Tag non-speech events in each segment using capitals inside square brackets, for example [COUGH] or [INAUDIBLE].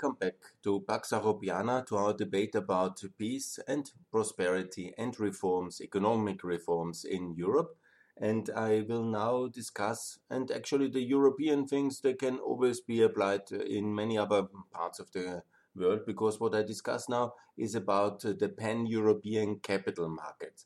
welcome back to Pax Europiana, to our debate about peace and prosperity and reforms, economic reforms in Europe. And I will now discuss, and actually the European things, that can always be applied in many other parts of the world, because what I discuss now is about the pan-European capital market.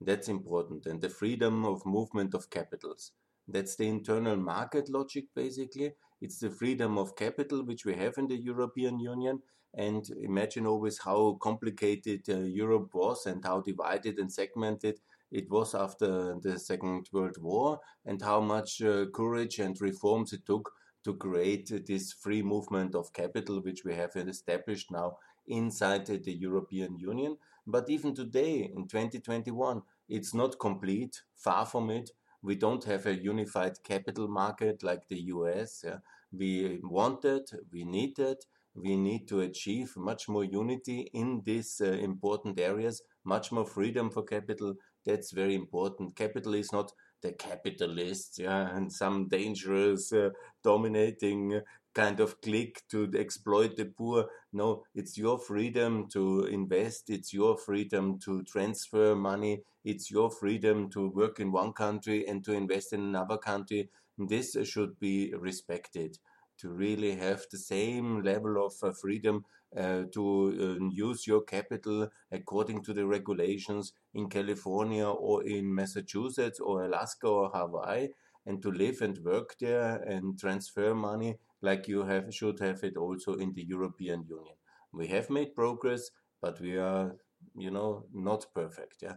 That's important, and the freedom of movement of capitals. That's the internal market logic, basically. It's the freedom of capital which we have in the European Union. And imagine always how complicated uh, Europe was and how divided and segmented it was after the Second World War, and how much uh, courage and reforms it took to create this free movement of capital, which we have established now inside the European Union. But even today, in 2021, it's not complete, far from it we don't have a unified capital market like the US. Yeah. We want it, we need it, we need to achieve much more unity in these uh, important areas, much more freedom for capital. That's very important. Capital is not the capitalists, yeah, and some dangerous, uh, dominating kind of clique to exploit the poor. No, it's your freedom to invest. It's your freedom to transfer money. It's your freedom to work in one country and to invest in another country. This should be respected. To really have the same level of uh, freedom uh, to uh, use your capital according to the regulations in California or in Massachusetts or Alaska or Hawaii, and to live and work there and transfer money like you have should have it also in the European Union. We have made progress, but we are, you know, not perfect. Yeah,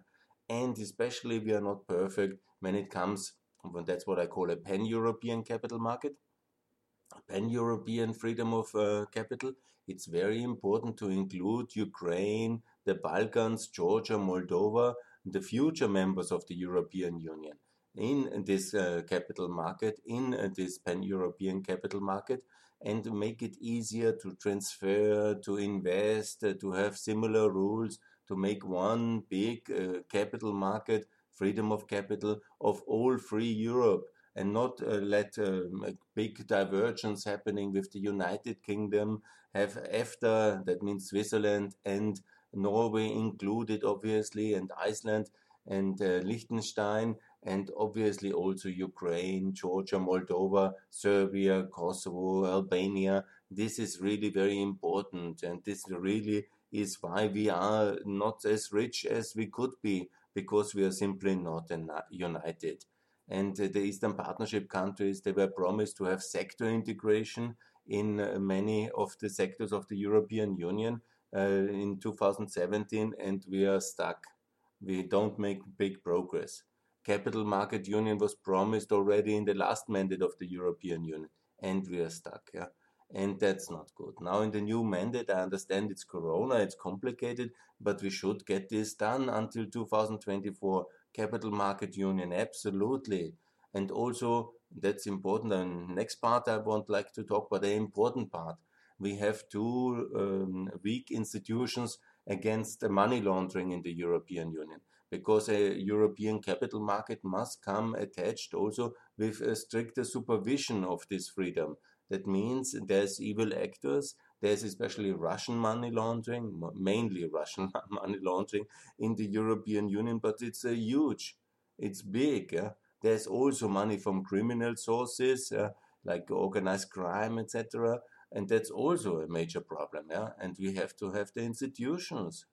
and especially we are not perfect when it comes. Well, that's what I call a pan-European capital market, pan-European freedom of uh, capital. It's very important to include Ukraine, the Balkans, Georgia, Moldova, the future members of the European Union in this uh, capital market, in uh, this pan-European capital market, and make it easier to transfer, to invest, uh, to have similar rules, to make one big uh, capital market, freedom of capital of all free Europe, and not uh, let um, a big divergence happening with the United Kingdom, have EFTA, that means Switzerland and Norway included, obviously, and Iceland and uh, Liechtenstein, and obviously also Ukraine, Georgia, Moldova, Serbia, Kosovo, Albania. This is really very important, and this really is why we are not as rich as we could be because we are simply not united. And the Eastern Partnership countries, they were promised to have sector integration in uh, many of the sectors of the European Union uh, in 2017, and we are stuck. We don't make big progress capital market union was promised already in the last mandate of the European Union, and we are stuck. Yeah? And that's not good. Now, in the new mandate, I understand it's Corona, it's complicated, but we should get this done until 2024. Capital market union, absolutely. And also, that's important. And next part, I want like to talk about the important part. We have two um, weak institutions against the money laundering in the European Union because a European capital market must come attached also with a stricter supervision of this freedom. That means there's evil actors, there's especially Russian money laundering, mainly Russian [LAUGHS] money laundering in the European Union, but it's a huge, it's big. Yeah? There's also money from criminal sources uh, like organized crime, etc. And that's also a major problem. Yeah? And we have to have the institutions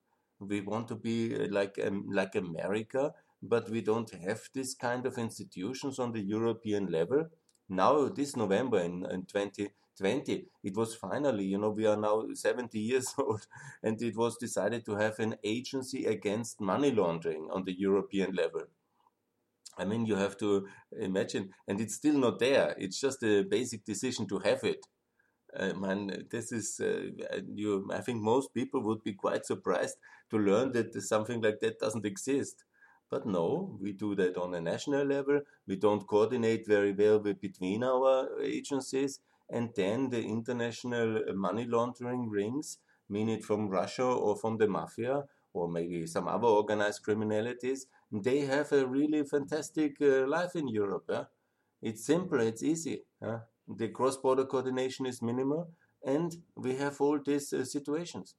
we want to be uh, like um, like America, but we don't have this kind of institutions on the European level. Now, this November in, in 2020, it was finally, you know, we are now 70 years [LAUGHS] old, and it was decided to have an agency against money laundering on the European level. I mean, you have to imagine, and it's still not there. It's just a basic decision to have it. I mean, this is uh, you. I think most people would be quite surprised to learn that something like that doesn't exist. But no, we do that on a national level. We don't coordinate very well between our agencies, and then the international money laundering rings, mean it from Russia or from the mafia or maybe some other organized criminalities, they have a really fantastic uh, life in Europe. It's simple, it's easy. The cross-border coordination is minimal. and we have all these uh, situations.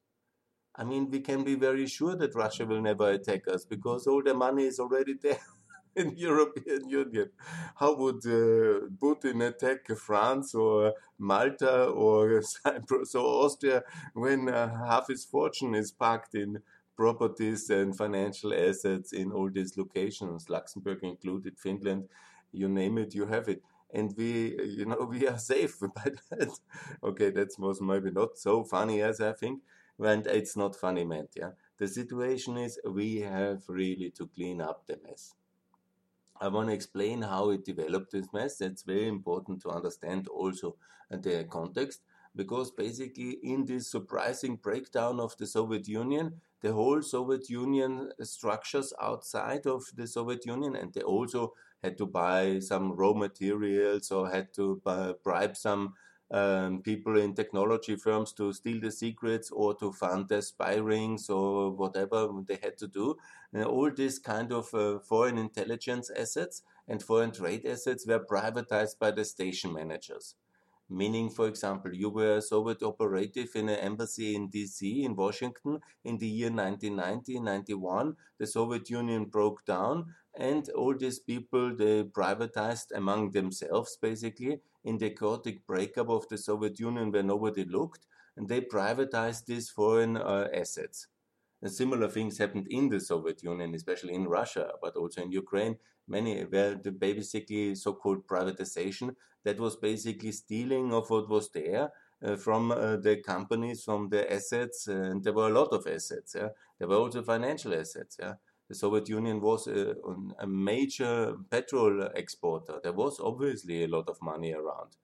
I mean, we can be very sure that Russia will never attack us because all the money is already [LAUGHS] there in the European Union. How would uh, Putin attack France or Malta or [LAUGHS] Cyprus or Austria when uh, half his fortune is parked in properties and financial assets in all these locations, Luxembourg included, Finland, you name it, you have it. And we, uh, you know, [LAUGHS] we are safe [LAUGHS] by that. okay, that was maybe not so funny as I think, and it's not funny meant, yeah. The situation is we have really to clean up the mess. I want to explain how it developed this mess. That's very important to understand also the context because basically in this surprising breakdown of the Soviet Union, the whole Soviet Union structures outside of the Soviet Union, and they also had to buy some raw materials or had to buy, bribe some um, people in technology firms to steal the secrets or to fund their spy rings or whatever they had to do. And all these kind of uh, foreign intelligence assets and foreign trade assets were privatized by the station managers. Meaning, for example, you were a Soviet operative in an embassy in DC, in Washington, in the year 1990, 91. The Soviet Union broke down, and all these people they privatized among themselves, basically, in the chaotic breakup of the Soviet Union where nobody looked, and they privatized these foreign uh, assets. And similar things happened in the Soviet Union, especially in Russia, but also in Ukraine. Many where the basically so-called privatization that was basically stealing of what was there uh, from uh, the companies, from the assets, and there were a lot of assets. Yeah? There were also financial assets. Yeah? The Soviet Union was a, a major petrol exporter. There was obviously a lot of money around.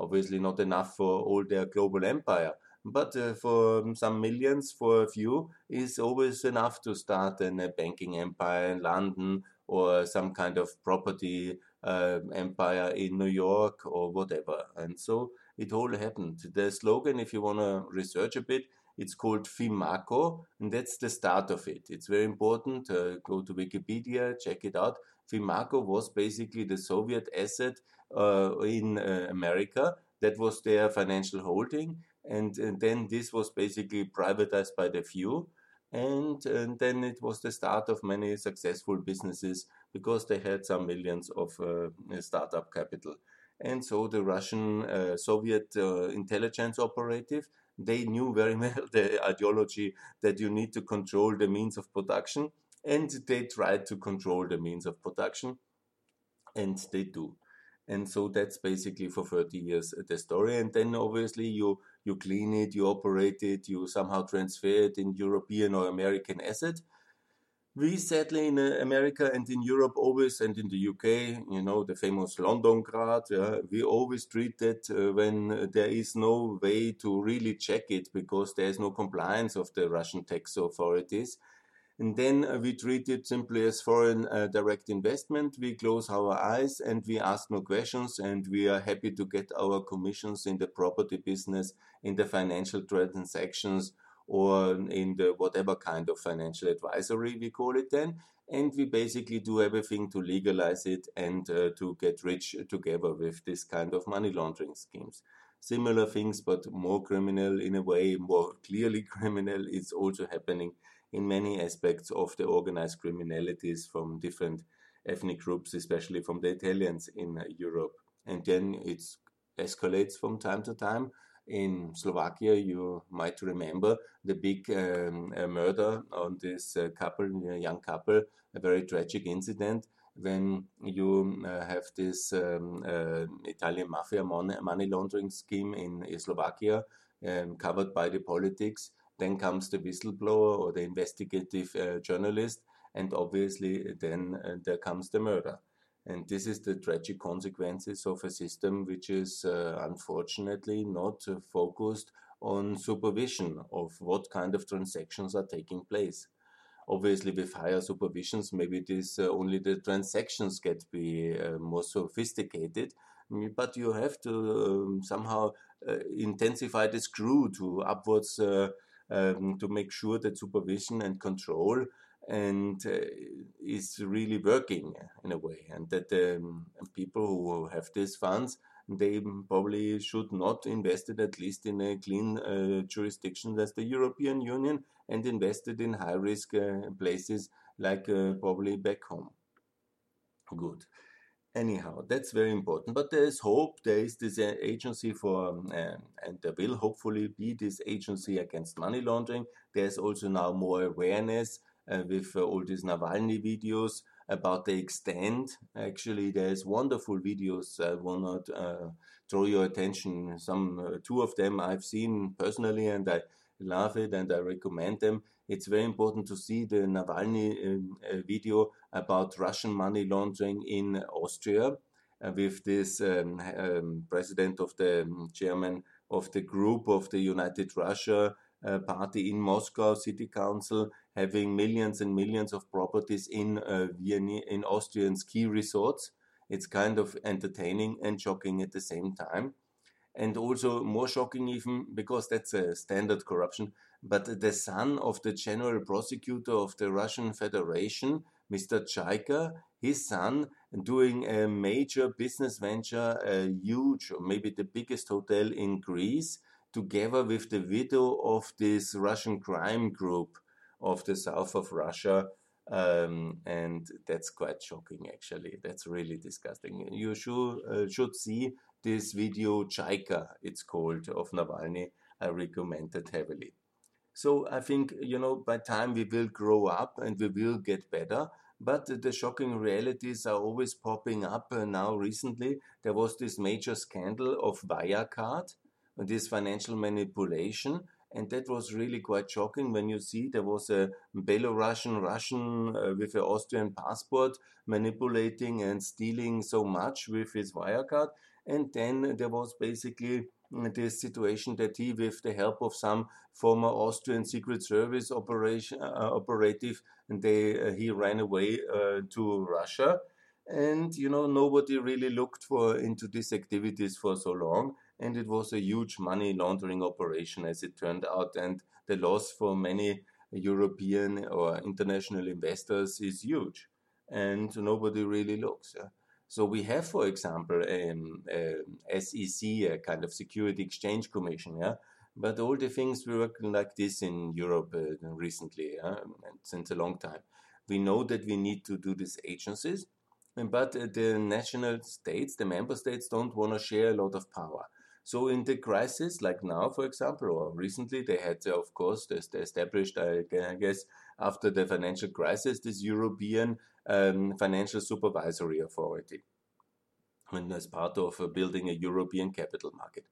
Obviously, not enough for all their global empire, but uh, for some millions, for a few, is always enough to start a banking empire in London or some kind of property uh, empire in New York or whatever. And so it all happened. The slogan, if you want to research a bit, it's called FIMACO, and that's the start of it. It's very important. Uh, go to Wikipedia, check it out. FIMACO was basically the Soviet asset uh, in uh, America. That was their financial holding and, and then this was basically privatized by the few. And, and, then it was the start of many successful businesses because they had some millions of uh, startup capital. And so the Russian uh, Soviet uh, intelligence operative, they knew very [LAUGHS] well the ideology that you need to control the means of production, and they tried to control the means of production, and they do and so that's basically for 30 years uh, the story and then obviously you you clean it you operate it you somehow transfer it in european or american asset. We sadly in uh, america and in europe always and in the uk you know the famous londongrad yeah, we always treat that uh, when there is no way to really check it because there is no compliance of the russian tax authorities and then uh, we treat it simply as foreign uh, direct investment. We close our eyes and we ask no questions, and we are happy to get our commissions in the property business, in the financial transactions, or in the whatever kind of financial advisory we call it then. And we basically do everything to legalize it and uh, to get rich together with this kind of money laundering schemes similar things, but more criminal in a way, more clearly [LAUGHS] criminal, is also happening in many aspects of the organized criminalities from different ethnic groups, especially from the Italians in Europe. And then it escalates from time to time. In Slovakia, you might remember the big um, uh, murder on this uh, couple, young couple, a very tragic incident when you uh, have this um, uh, Italian mafia money laundering scheme in Slovakia um, covered by the politics then comes the whistleblower or the investigative uh, journalist, and obviously then uh, there comes the murder. And this is the tragic consequences of a system which is uh, unfortunately not focused on supervision of what kind of transactions are taking place. Obviously, with higher supervisions, maybe this uh, only the transactions get be uh, more sophisticated, but you have to um, somehow uh, intensify the screw to upwards um, to make sure that supervision and control and uh, is really working in a way, and that um, people who have these funds they probably should not invest it at least in a clean uh, jurisdiction as the European Union and invested in high risk uh, places like uh, probably back home. Good. Anyhow, that's very important. But there is hope. There is this uh, agency for, um, and there will hopefully be this agency against money laundering. There's also now more awareness uh, with uh, all these Navalny videos about the extent. Actually, there's wonderful videos. I will not uh, draw your attention. Some uh, two of them I've seen personally, and I love it, and I recommend them. It's very important to see the Navalny um, uh, video about Russian money laundering in Austria. Uh, with this um, um, president of the um, chairman of the group of the United Russia uh, party in Moscow City Council having millions and millions of properties in uh, Vienna, in Austrian ski resorts. It's kind of entertaining and shocking at the same time. And also more shocking even because that's a standard corruption. But the son of the general prosecutor of the Russian Federation, Mr. Chaika, his son doing a major business venture, a huge, or maybe the biggest hotel in Greece, together with the widow of this Russian crime group of the south of Russia. Um, and that's quite shocking, actually. That's really disgusting. You should, uh, should see this video, Chaika, it's called, of Navalny. I recommend it heavily. So I think, you know, by time we will grow up and we will get better. But the shocking realities are always popping up uh, now recently. There was this major scandal of Wirecard, this financial manipulation. And that was really quite shocking when you see there was a Belarusian Russian uh, with an Austrian passport manipulating and stealing so much with his Wirecard. And then there was basically uh, this situation that he, with the help of some former Austrian Secret Service operation uh, operative, and they uh, he ran away uh, to Russia. And you know nobody really looked for into these activities for so long and it was a huge money laundering operation as it turned out and the loss for many European or international investors is huge and nobody really looks. Yeah? So we have, for example, um, uh, SEC, a kind of Security Exchange Commission, yeah. But all the things work like this in Europe uh, recently, yeah? and since a long time. We know that we need to do these agencies, but uh, the national states, the member states, don't want to share a lot of power. So in the crisis, like now, for example, or recently, they had, of course, they established, I guess, after the financial crisis, this European um, Financial Supervisory Authority, and as part of uh, building a European capital market.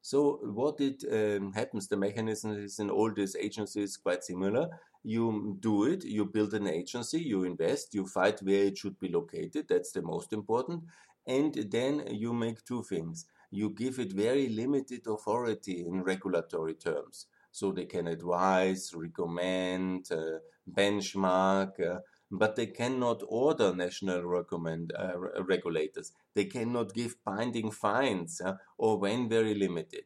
So what it um, happens, the mechanism is in all these agencies quite similar. You do it, you build an agency, you invest, you fight where it should be located. That's the most important. And then you make two things you give it very limited authority in regulatory terms. So they can advise, recommend, uh, benchmark, uh, but they cannot order national recommend, uh, regulators. They cannot give binding fines uh, or when very limited.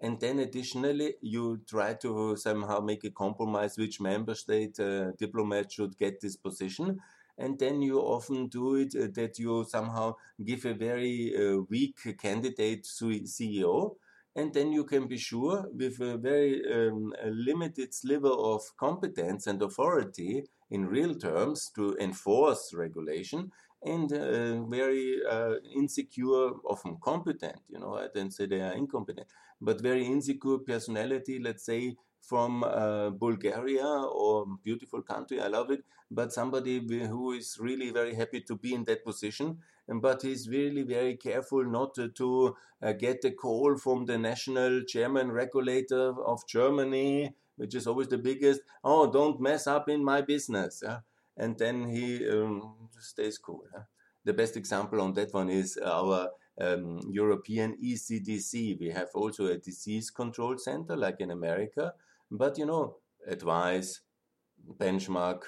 And then additionally, you try to somehow make a compromise which member state uh, diplomat should get this position and then you often do it uh, that you somehow give a very uh, weak candidate CEO and then you can be sure with a very um, limited sliver of competence and authority in real terms to enforce regulation and uh, very uh, insecure, often competent, you know, I don't say they are incompetent, but very insecure personality, let's say, from uh, Bulgaria or beautiful country, I love it, but somebody who is really very happy to be in that position, but he's really very careful not to, uh, get a call from the national chairman regulator of Germany, which is always the biggest. Oh, don't mess up in my business. Yeah? And then he um, stays cool. Yeah? The best example on that one is our um, European ECDC. We have also a disease control center like in America, but you know, advise, benchmark,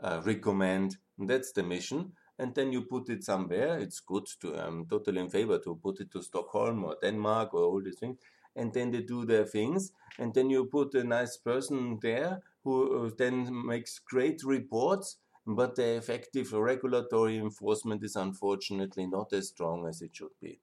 uh, recommend. That's the mission. And then you put it somewhere. It's good to, I'm totally in favor to put it to Stockholm or Denmark or all these things. And then they do their things. And then you put a nice person there who uh, then makes great reports. But the effective regulatory enforcement is unfortunately not as strong as it should be.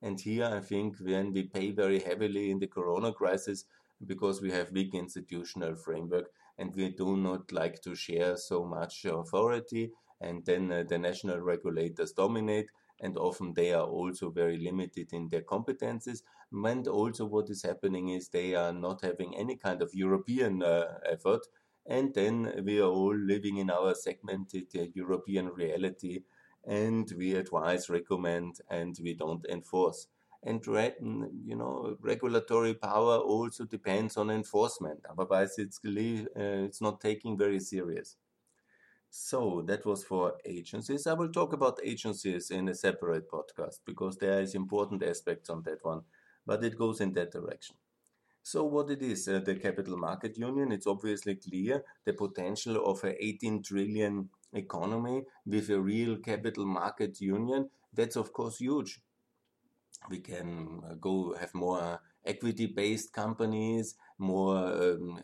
And here I think when we pay very heavily in the corona crisis because we have weak institutional framework and we do not like to share so much authority and then uh, the national regulators dominate and often they are also very limited in their competences. And also, what is happening is they are not having any kind of European uh, effort, and then we are all living in our segmented uh, European reality, and we advise, recommend, and we don't enforce. And you know, regulatory power also depends on enforcement. Otherwise, it's uh, it's not taking very serious. So that was for agencies. I will talk about agencies in a separate podcast because there is important aspects on that one, but it goes in that direction. So what it is, uh, the capital market union, it's obviously clear the potential of an 18 trillion economy with a real capital market union. That's of course huge. We can uh, go have more equity based companies, more um,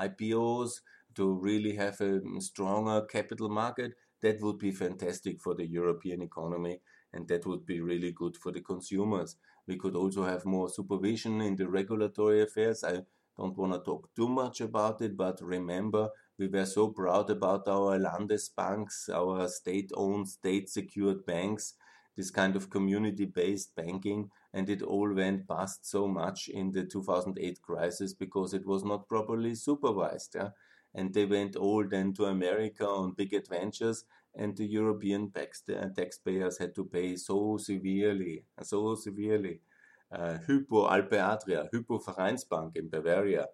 IPOs, to really have a stronger capital market, that would be fantastic for the European economy and that would be really good for the consumers. We could also have more supervision in the regulatory affairs. I don't want to talk too much about it, but remember, we were so proud about our Landesbanks, our state owned, state secured banks, this kind of community based banking, and it all went bust so much in the 2008 crisis because it was not properly supervised. Yeah? and they went all then to America on big adventures, and the European uh, taxpayers had to pay so severely, so severely. Uh, Hypo Alpe Adria, Hypo Vereinsbank in Bavaria,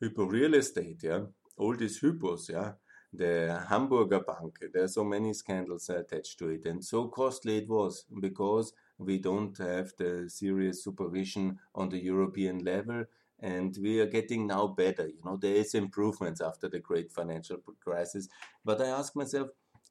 Hypo Real Estate, yeah, all these Hypos, yeah, the Hamburger Bank, there are so many scandals attached to it, and so costly it was because we don't have the serious supervision on the European level and we are getting now better. You know, there is improvements after the great financial crisis. But I ask myself,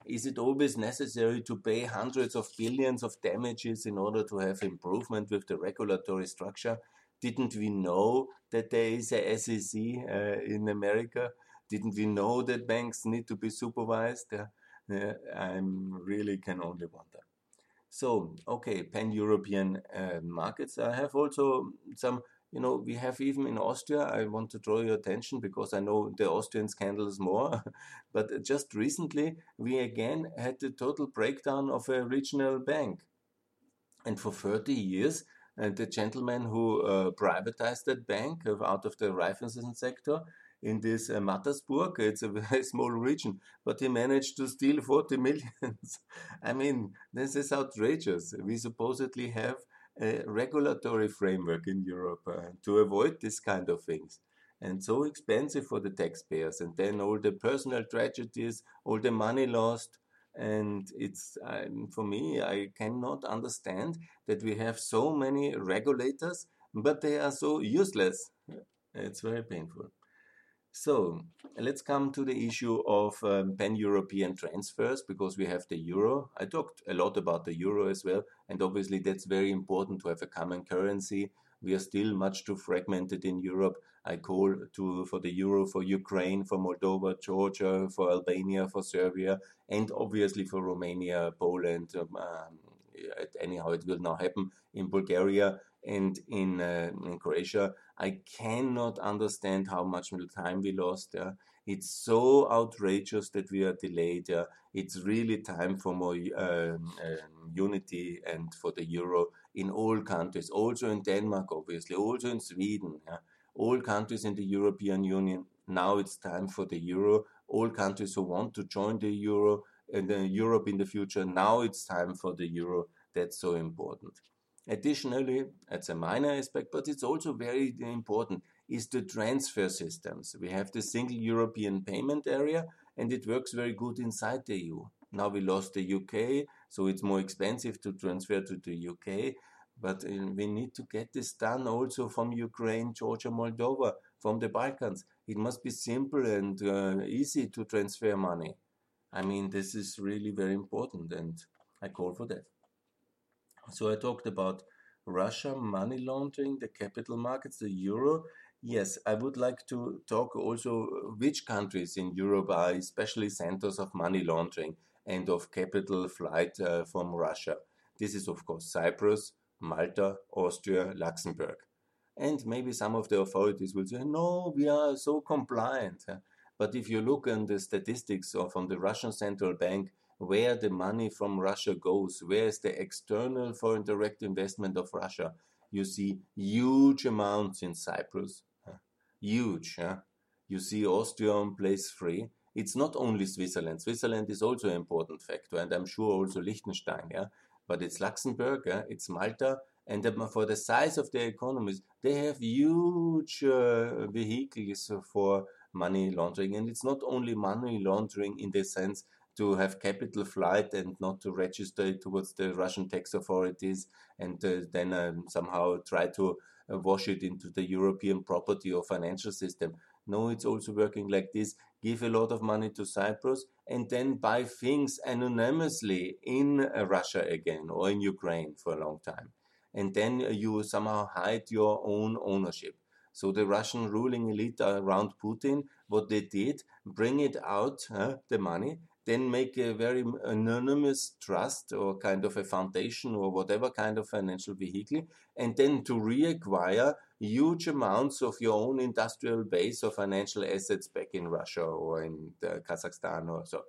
is it always necessary to pay hundreds of billions of damages in order to have improvement with the regulatory structure? Didn't we know that there is a SEC uh, in America? Didn't we know that banks need to be supervised? Uh, uh, I really can only wonder. So, okay, pan European uh, markets. I have also some you know, we have even in Austria, I want to draw your attention because I know the Austrian scandals more, [LAUGHS] but just recently we again had the total breakdown of a regional bank. And for 30 years, and the gentleman who uh, privatized that bank out of the Raiffeisen sector in this uh, Mattersburg, it's a [LAUGHS] very small region, but he managed to steal 40 millions. [LAUGHS] I mean, this is outrageous. We supposedly have a regulatory framework in Europe uh, to avoid this kind of things. And so expensive for the taxpayers. And then all the personal tragedies, all the money lost. And it's, um, for me, I cannot understand that we have so many regulators, but they are so useless. It's very painful. So let's come to the issue of um, pan-European transfers because we have the euro. I talked a lot about the euro as well, and obviously that's very important to have a common currency. We are still much too fragmented in Europe. I call to for the euro for Ukraine, for Moldova, Georgia, for Albania, for Serbia, and obviously for Romania, Poland. Um, um, anyhow, it will now happen in Bulgaria and in, uh, in Croatia. I cannot understand how much time we lost. Yeah? It's so outrageous that we are delayed. Yeah? It's really time for more um, um, unity and for the euro in all countries, also in Denmark, obviously, also in Sweden. Yeah? All countries in the European Union. Now it's time for the euro. All countries who want to join the euro and uh, Europe in the future. Now it's time for the euro. That's so important. Additionally, it's a minor aspect, but it's also very important, is the transfer systems. We have the single European payment area, and it works very good inside the EU. Now we lost the UK, so it's more expensive to transfer to the UK. But uh, we need to get this done also from Ukraine, Georgia, Moldova, from the Balkans. It must be simple and uh, easy to transfer money. I mean, this is really very important, and I call for that. So I talked about Russia, money laundering, the capital markets, the euro. Yes, I would like to talk also which countries in Europe are especially centers of money laundering and of capital flight uh, from Russia. This is, of course, Cyprus, Malta, Austria, Luxembourg. And maybe some of the authorities will say, no, we are so compliant. But if you look at the statistics from the Russian central bank, where the money from Russia goes, where is the external foreign direct investment of Russia, you see huge amounts in Cyprus, huge. Yeah? You see Austria on place three. It's not only Switzerland. Switzerland is also an important factor, and I'm sure also Liechtenstein. Yeah, but it's Luxembourg, yeah? it's Malta, and for the size of their economies, they have huge uh, vehicles for money laundering. And it's not only money laundering in the sense to have capital flight and not to register it towards the Russian tax authorities and uh, then um, somehow try to uh, wash it into the European property or financial system. No, it's also working like this. Give a lot of money to Cyprus and then buy things anonymously in uh, Russia again or in Ukraine for a long time. And then you somehow hide your own ownership. So the Russian ruling elite around Putin, what they did, bring it out, the money, then make a very anonymous trust or kind of a foundation or whatever kind of financial vehicle, and then to reacquire huge amounts of your own industrial base or financial assets back in Russia or in Kazakhstan or so.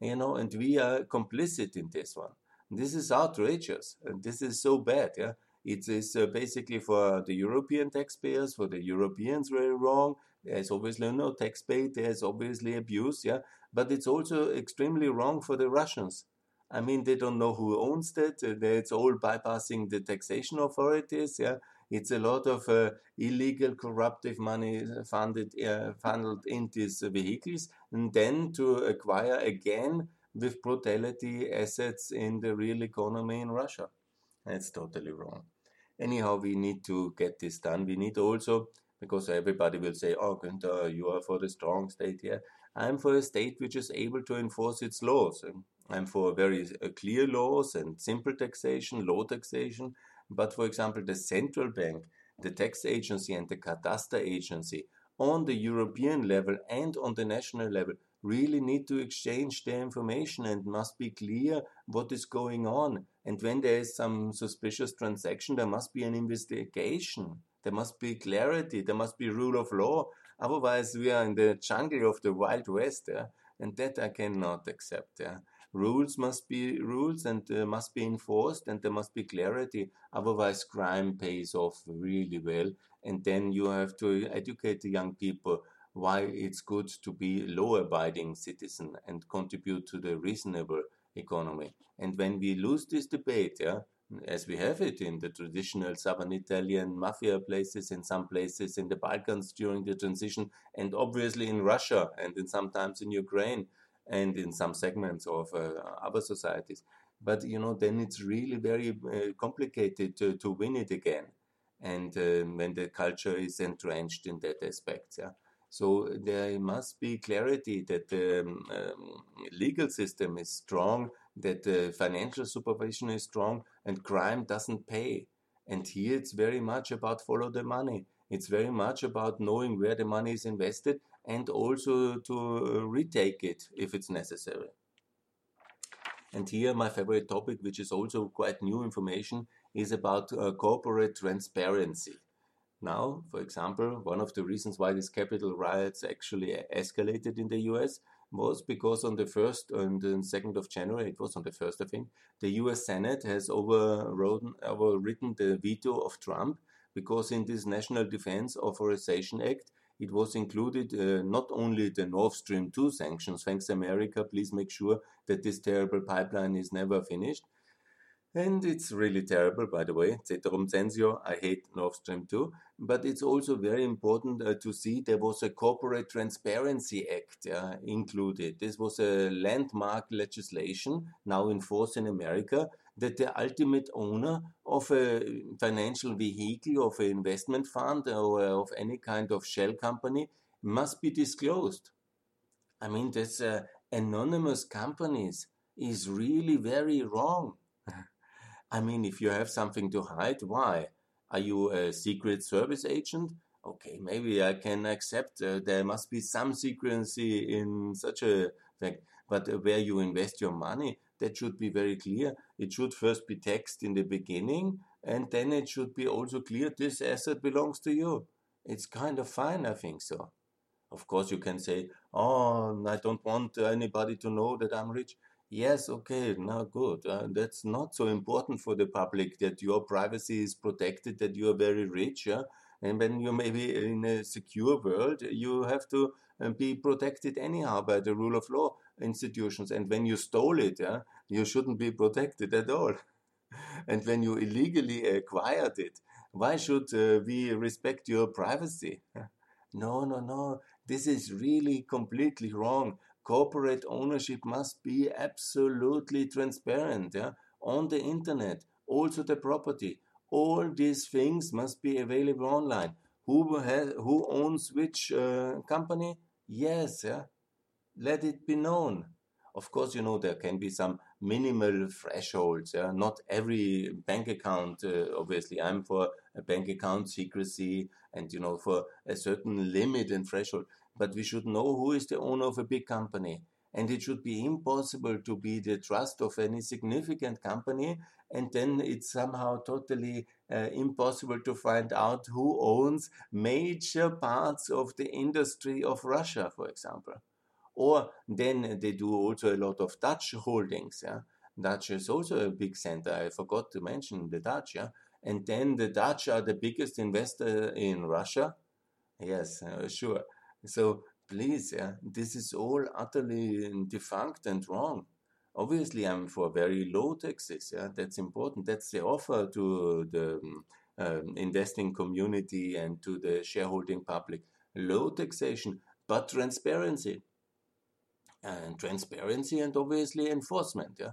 You know, and we are complicit in this one. This is outrageous. And this is so bad. Yeah. It is uh, basically for the European taxpayers, for the Europeans, very wrong. There's obviously no tax paid. There's obviously abuse, yeah. But it's also extremely wrong for the Russians. I mean, they don't know who owns that. Uh, it's all bypassing the taxation authorities, yeah. It's a lot of uh, illegal, corruptive money funded, uh, funneled in these vehicles, and then to acquire again with brutality assets in the real economy in Russia. That's totally wrong anyhow, we need to get this done. We need also, because everybody will say, oh, Günther, you are for the strong state here. I'm for a state which is able to enforce its laws. I'm for very uh, clear laws and simple taxation, low taxation. But for example, the central bank, the tax agency, and the cadastre agency on the European level and on the national level really need to exchange their information and must be clear what is going on. And when there is some suspicious transaction, there must be an investigation. There must be clarity. There must be rule of law. Otherwise, we are in the jungle of the Wild West. Yeah? And that I cannot accept. Yeah? Rules must be rules and uh, must be enforced, and there must be clarity. Otherwise, crime pays off really well. And then you have to educate the young people why it's good to be law-abiding citizen and contribute to the reasonable economy. And when we lose this debate, yeah, as we have it in the traditional southern Italian mafia places, in some places in the Balkans during the transition, and obviously in Russia and in sometimes in Ukraine and in some segments of uh, other societies. But you know, then it's really very uh, complicated to, to win it again. And um, when the culture is entrenched in that aspect, yeah. So there must be clarity that the um, um, legal system is strong, that the financial supervision is strong, and crime doesn't pay. And here it's very much about follow the money. It's very much about knowing where the money is invested and also to retake it if it's necessary. And here, my favorite topic, which is also quite new information, is about uh, corporate transparency. Now, for example, one of the reasons why these Capitol riots actually escalated in the US was because on the 1st and the 2nd of January, it was on the 1st, I think, the US Senate has overwritten the veto of Trump because in this National Defense Authorization Act, it was included uh, not only the Nord Stream 2 sanctions, thanks America, please make sure that this terrible pipeline is never finished, and it's really terrible, by the way. Ceterum censeo, I hate Nord Stream 2. But it's also very important uh, to see there was a Corporate Transparency Act uh, included. This was a landmark legislation now in force in America that the ultimate owner of a financial vehicle, of an investment fund, or of any kind of shell company must be disclosed. I mean, this uh, anonymous companies is really very wrong. I mean, if you have something to hide, why? Are you a secret service agent? Okay, maybe I can accept uh, there must be some secrecy in such a thing. But uh, where you invest your money, that should be very clear. It should first be taxed in the beginning, and then it should be also clear this asset belongs to you. It's kind of fine, I think so. Of course, you can say, Oh, I don't want anybody to know that I'm rich. Yes, okay, now good. Uh, that's not so important for the public that your privacy is protected, that you are very rich. Yeah? And when you maybe in a secure world, you have to uh, be protected anyhow by the rule of law institutions. And when you stole it, yeah, you shouldn't be protected at all. [LAUGHS] and when you illegally acquired it, why should uh, we respect your privacy? [LAUGHS] No, no, no. This is really completely wrong. Corporate ownership must be absolutely transparent yeah? on the internet, also the property. All these things must be available online. Who, has, who owns which uh, company? Yes, yeah? let it be known. Of course, you know, there can be some minimal thresholds. Yeah? Not every bank account, uh, obviously, I'm for a bank account secrecy and, you know, for a certain limit and threshold. But we should know who is the owner of a big company. And it should be impossible to be the trust of any significant company. And then it's somehow totally uh, impossible to find out who owns major parts of the industry of Russia, for example. Or then they do also a lot of Dutch holdings. Yeah? Dutch is also a big center. I forgot to mention the Dutch. Yeah? And then the Dutch are the biggest investor in Russia. Yes, uh, sure. So please, yeah, this is all utterly defunct and wrong. Obviously, I'm for very low taxes. Yeah, that's important. That's the offer to the um, investing community and to the shareholding public. Low taxation, but transparency and transparency and obviously enforcement. Yeah.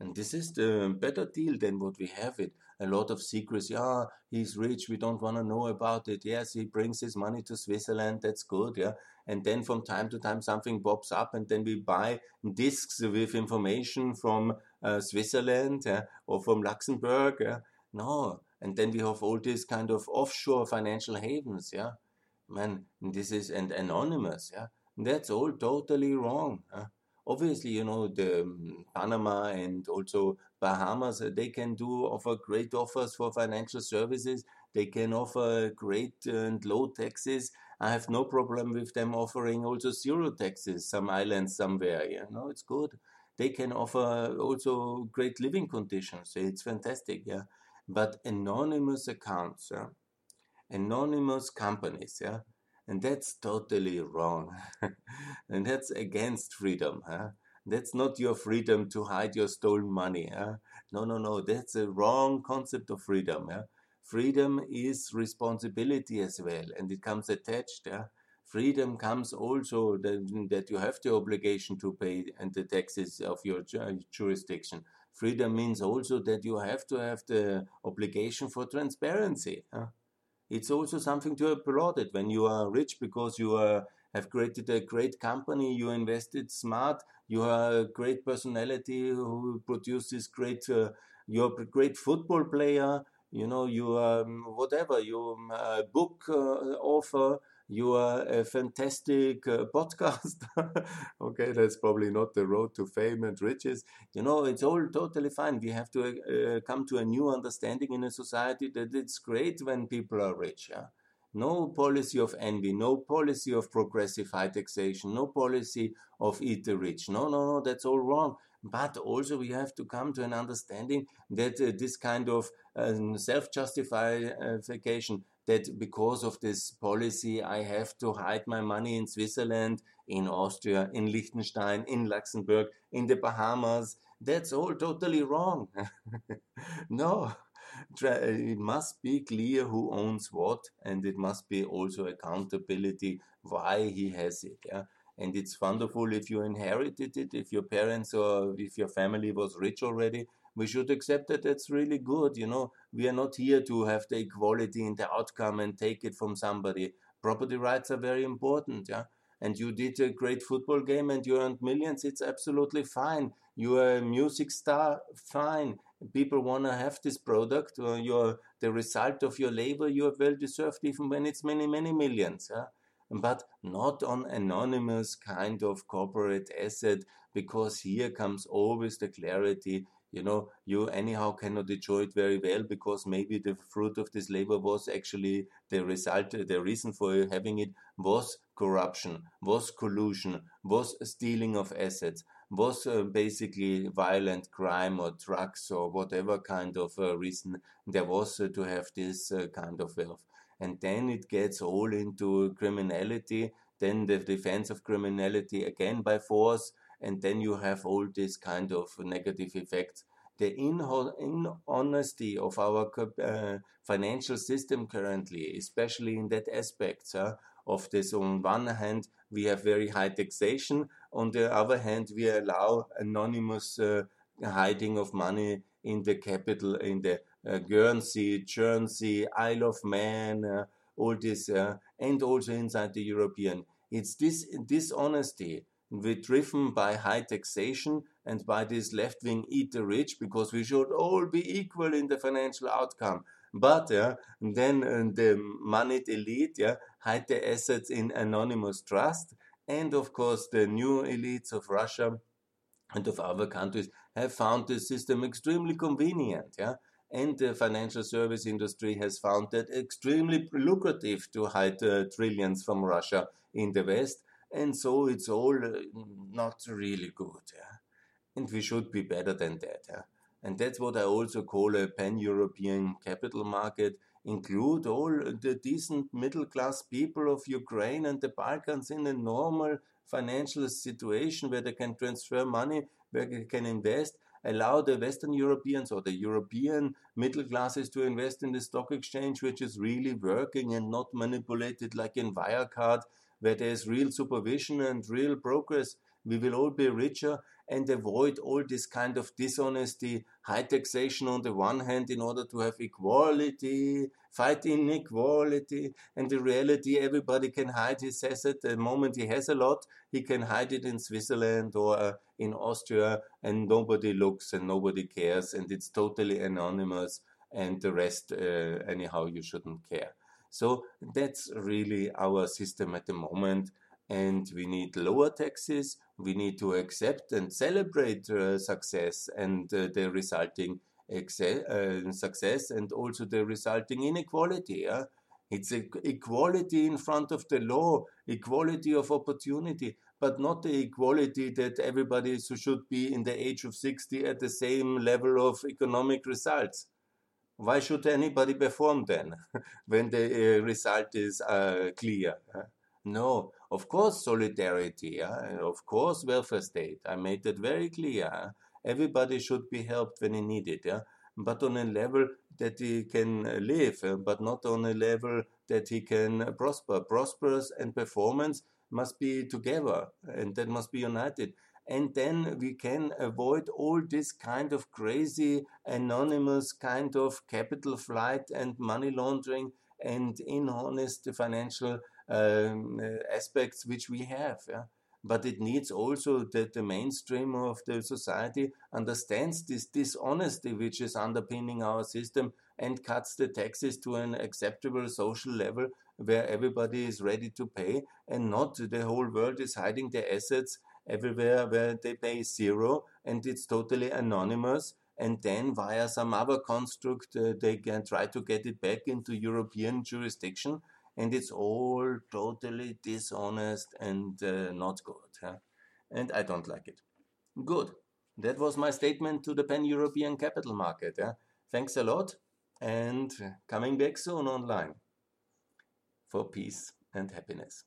And this is the better deal than what we have it. A lot of secrecy. Ah, he's rich. We don't want to know about it. Yes, he brings his money to Switzerland. That's good. Yeah. And then from time to time something pops up, and then we buy discs with information from uh, Switzerland yeah, or from Luxembourg. Yeah. No. And then we have all these kind of offshore financial havens. Yeah. Man, this is and anonymous. Yeah. That's all totally wrong. Huh? Obviously, you know, the um, Panama and also Bahamas, uh, they can do offer great offers for financial services. They can offer great and low taxes. I have no problem with them offering also zero taxes, some islands somewhere. You know, it's good. They can offer also great living conditions. It's fantastic, yeah. But anonymous accounts, yeah? anonymous companies, yeah, and that's totally wrong. [LAUGHS] and that's against freedom. Huh? That's not your freedom to hide your stolen money. Huh? No, no, no. That's a wrong concept of freedom. Yeah? Freedom is responsibility as well, and it comes attached. Yeah? Freedom comes also that, that you have the obligation to pay and the taxes of your jurisdiction. Freedom means also that you have to have the obligation for transparency. Huh? It's also something to applaud it. When you are rich because you are, have created a great company, you invested smart, you are a great personality who produces great, uh, you're a great football player, you know, you are um, whatever, you're a book uh, author, you are a fantastic uh, [LAUGHS] podcaster. okay, that's probably not the road to fame and riches. You know, it's all totally fine. We have to uh, come to a new understanding in a society that it's great when people are rich. Yeah? No policy of envy, no policy of progressive high taxation, no policy of eat the rich. No, no, no, that's all wrong. But also, we have to come to an understanding that uh, this kind of um, self justification that because of this policy, I have to hide my money in Switzerland, in Austria, in Liechtenstein, in Luxembourg, in the Bahamas. That's all totally wrong. [LAUGHS] no, it must be clear who owns what, and it must be also accountability why he has it. Yeah? And it's wonderful if you inherited it, if your parents or if your family was rich already, we should accept that that's really good. You know, we are not here to have the equality in the outcome and take it from somebody. Property rights are very important. Yeah. And you did a great football game and you earned millions. It's absolutely fine. You are a music star. Fine. People want to have this product. Uh, you're the result of your labor. You are well deserved, even when it's many, many millions. Yeah but not on anonymous kind of corporate asset because here comes always the clarity you know, you anyhow cannot enjoy it very well because maybe the fruit of this labor was actually the result, the reason for having it was corruption, was collusion, was stealing of assets, was uh, basically violent crime or drugs or whatever kind of uh, reason there was uh, to have this uh, kind of wealth. And then it gets all into criminality, then the defense of criminality again by force, and then you have all these kind of negative effects. The inhonesty of our uh, financial system currently, especially in that aspect uh, of this, on one hand, we have very high taxation, on the other hand, we allow anonymous uh, hiding of money in the capital, in the uh, Guernsey, Jersey, Isle of Man, uh, all this, uh, and also inside the European. It's this dishonesty we're driven by high taxation and by this left wing eat the rich because we should all be equal in the financial outcome. But yeah, then the moneyed elite yeah, hide their assets in anonymous trust. And of course, the new elites of Russia and of other countries have found this system extremely convenient. Yeah? And the financial service industry has found that extremely lucrative to hide uh, trillions from Russia in the West and so it's all uh, not really good. Yeah? And we should be better than that. Yeah? And that's what I also call a pan European capital market. Include all the decent middle class people of Ukraine and the Balkans in a normal financial situation where they can transfer money, where they can invest, allow the Western Europeans or the European middle classes to invest in the stock exchange, which is really working and not manipulated like in Wirecard where there's real supervision and real progress, we will all be richer and avoid all this kind of dishonesty, high taxation on the one hand in order to have equality, fight inequality. And the reality, everybody can hide his asset. The moment he has a lot, he can hide it in Switzerland or uh, in Austria, and nobody looks and nobody cares, and it's totally anonymous. And the rest, uh, anyhow, you shouldn't care. So that's really our system at the moment. And we need lower taxes. We need to accept and celebrate uh, success and uh, the resulting uh, success and also the resulting inequality. Yeah? It's equality in front of the law, equality of opportunity, but not the equality that everybody should be in the age of 60 at the same level of economic results. Why should anybody perform then [LAUGHS] when the uh, result is uh, clear? No, of course, solidarity, of course, welfare state. I made that very clear. Everybody should be helped when he needed, yeah? but on a level that he can live, but not on a level that he can prosper. Prosperous and performance must be together, and that must be united and then we can avoid all this kind of crazy anonymous kind of capital flight and money laundering and inhonest financial um, uh, aspects which we have. Yeah? But it needs also that the mainstream of the society understands this dishonesty which is underpinning our system and cuts the taxes to an acceptable social level where everybody is ready to pay and not the whole world is hiding their assets everywhere where they pay zero and it's totally anonymous and then via some other construct uh, they can try to get it back into European jurisdiction and it's all totally dishonest and uh, not good. Huh? And I don't like it. Good. That was my statement to the pan European capital market. Thanks a lot and coming back soon online for peace and happiness.